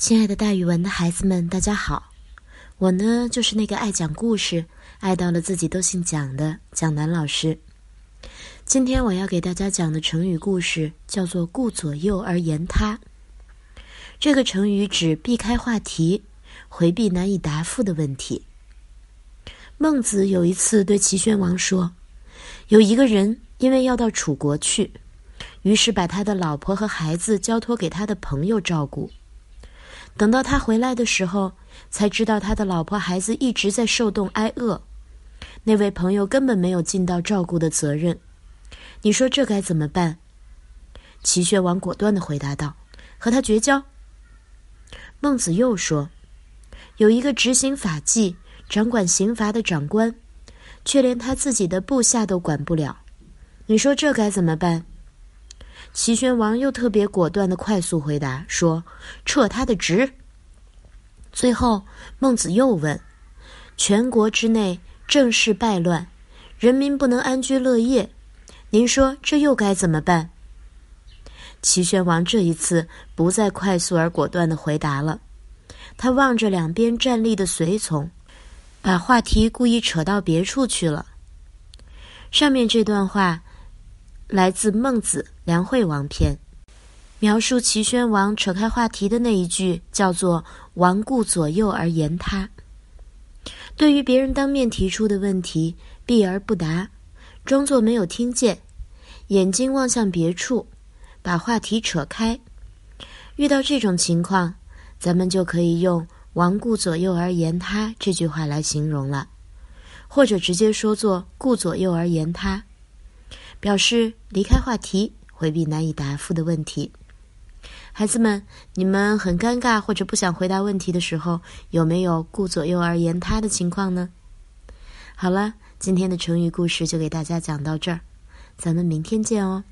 亲爱的，大语文的孩子们，大家好！我呢，就是那个爱讲故事、爱到了自己都姓蒋的蒋楠老师。今天我要给大家讲的成语故事叫做“顾左右而言他”。这个成语指避开话题，回避难以答复的问题。孟子有一次对齐宣王说：“有一个人因为要到楚国去，于是把他的老婆和孩子交托给他的朋友照顾。”等到他回来的时候，才知道他的老婆孩子一直在受冻挨饿，那位朋友根本没有尽到照顾的责任。你说这该怎么办？齐宣王果断的回答道：“和他绝交。”孟子又说：“有一个执行法纪、掌管刑罚的长官，却连他自己的部下都管不了，你说这该怎么办？”齐宣王又特别果断的快速回答说：“撤他的职。”最后，孟子又问：“全国之内政事败乱，人民不能安居乐业，您说这又该怎么办？”齐宣王这一次不再快速而果断的回答了，他望着两边站立的随从，把话题故意扯到别处去了。上面这段话。来自《孟子·梁惠王篇》，描述齐宣王扯开话题的那一句叫做“王顾左右而言他”。对于别人当面提出的问题，避而不答，装作没有听见，眼睛望向别处，把话题扯开。遇到这种情况，咱们就可以用“王顾左右而言他”这句话来形容了，或者直接说作“顾左右而言他”。表示离开话题，回避难以答复的问题。孩子们，你们很尴尬或者不想回答问题的时候，有没有顾左右而言他的情况呢？好了，今天的成语故事就给大家讲到这儿，咱们明天见哦。